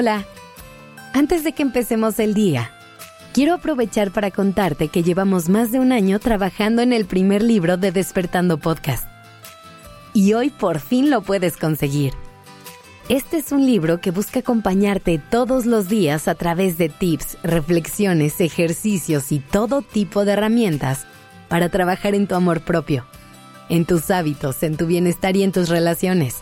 Hola. Antes de que empecemos el día, quiero aprovechar para contarte que llevamos más de un año trabajando en el primer libro de Despertando Podcast. Y hoy por fin lo puedes conseguir. Este es un libro que busca acompañarte todos los días a través de tips, reflexiones, ejercicios y todo tipo de herramientas para trabajar en tu amor propio, en tus hábitos, en tu bienestar y en tus relaciones.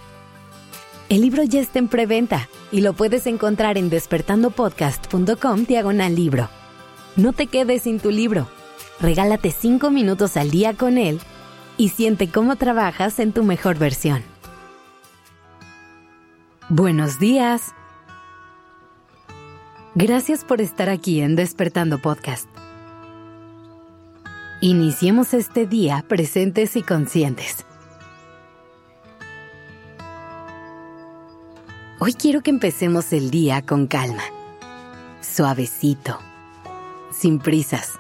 El libro ya está en preventa y lo puedes encontrar en despertandopodcast.com diagonal libro. No te quedes sin tu libro. Regálate 5 minutos al día con él y siente cómo trabajas en tu mejor versión. Buenos días. Gracias por estar aquí en Despertando Podcast. Iniciemos este día presentes y conscientes. Hoy quiero que empecemos el día con calma, suavecito, sin prisas.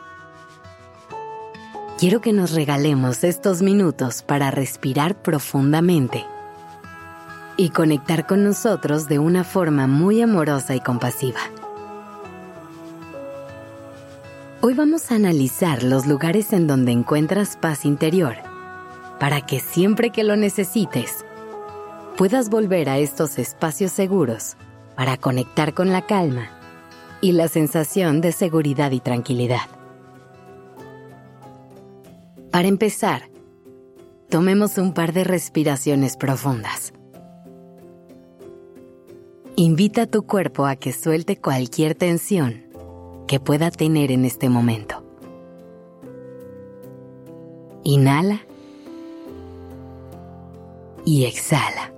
Quiero que nos regalemos estos minutos para respirar profundamente y conectar con nosotros de una forma muy amorosa y compasiva. Hoy vamos a analizar los lugares en donde encuentras paz interior, para que siempre que lo necesites, puedas volver a estos espacios seguros para conectar con la calma y la sensación de seguridad y tranquilidad. Para empezar, tomemos un par de respiraciones profundas. Invita a tu cuerpo a que suelte cualquier tensión que pueda tener en este momento. Inhala y exhala.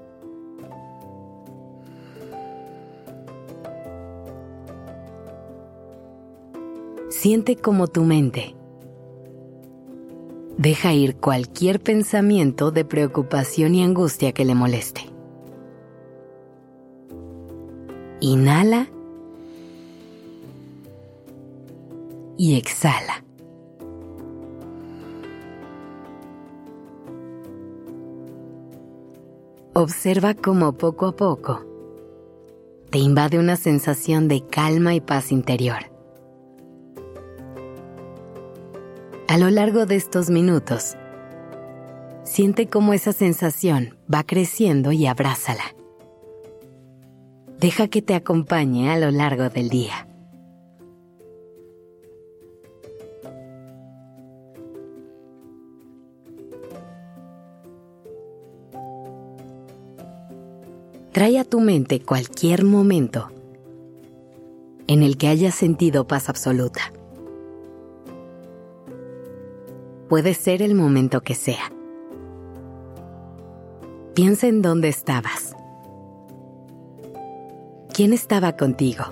Siente como tu mente deja ir cualquier pensamiento de preocupación y angustia que le moleste. Inhala y exhala. Observa cómo poco a poco te invade una sensación de calma y paz interior. A lo largo de estos minutos, siente cómo esa sensación va creciendo y abrázala. Deja que te acompañe a lo largo del día. Trae a tu mente cualquier momento en el que hayas sentido paz absoluta. Puede ser el momento que sea. Piensa en dónde estabas ¿Quién estaba contigo?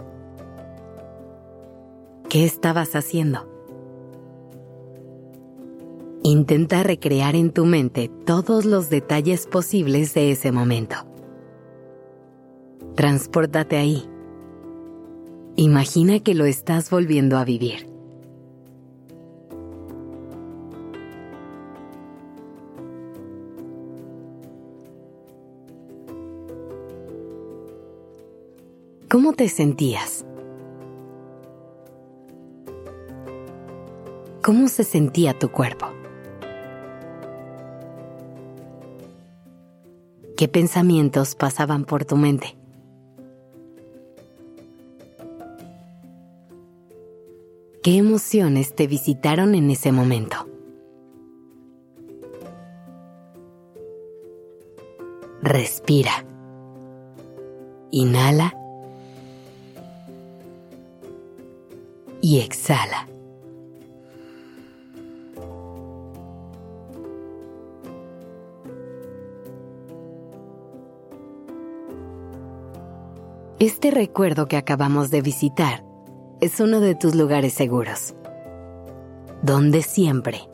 ¿Qué estabas haciendo? Intenta recrear en tu mente todos los detalles posibles de ese momento. Transpórtate ahí. Imagina que lo estás volviendo a vivir. ¿Cómo te sentías? ¿Cómo se sentía tu cuerpo? ¿Qué pensamientos pasaban por tu mente? ¿Qué emociones te visitaron en ese momento? Respira. Inhala. Y exhala. Este recuerdo que acabamos de visitar es uno de tus lugares seguros, donde siempre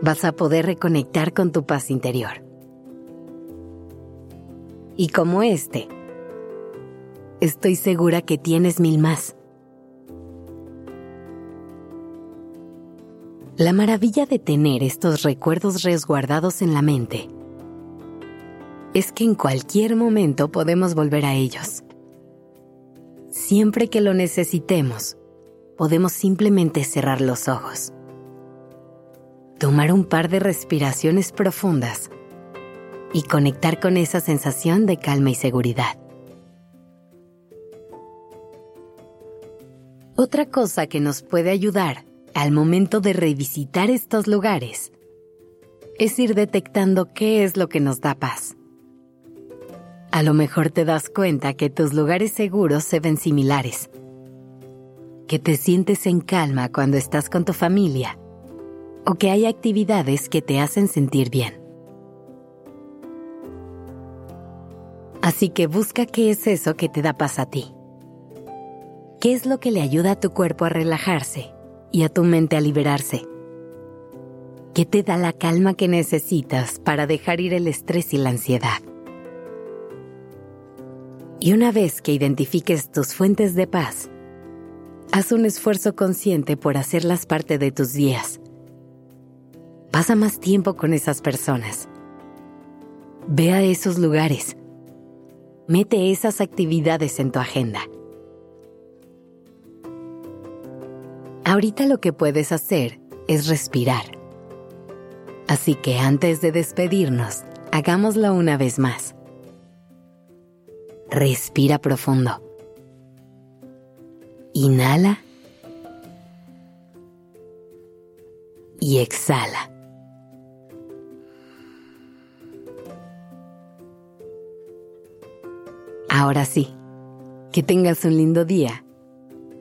vas a poder reconectar con tu paz interior. Y como este, estoy segura que tienes mil más. La maravilla de tener estos recuerdos resguardados en la mente es que en cualquier momento podemos volver a ellos. siempre que lo necesitemos, podemos simplemente cerrar los ojos, tomar un par de respiraciones profundas y conectar con esa sensación de calma y seguridad. Otra cosa que nos puede ayudar al momento de revisitar estos lugares es ir detectando qué es lo que nos da paz. A lo mejor te das cuenta que tus lugares seguros se ven similares, que te sientes en calma cuando estás con tu familia o que hay actividades que te hacen sentir bien. Así que busca qué es eso que te da paz a ti. ¿Qué es lo que le ayuda a tu cuerpo a relajarse y a tu mente a liberarse? ¿Qué te da la calma que necesitas para dejar ir el estrés y la ansiedad? Y una vez que identifiques tus fuentes de paz, haz un esfuerzo consciente por hacerlas parte de tus días. Pasa más tiempo con esas personas. Ve a esos lugares. Mete esas actividades en tu agenda. Ahorita lo que puedes hacer es respirar. Así que antes de despedirnos, hagámoslo una vez más. Respira profundo. Inhala. Y exhala. Ahora sí, que tengas un lindo día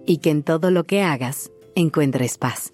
y que en todo lo que hagas encuentres paz.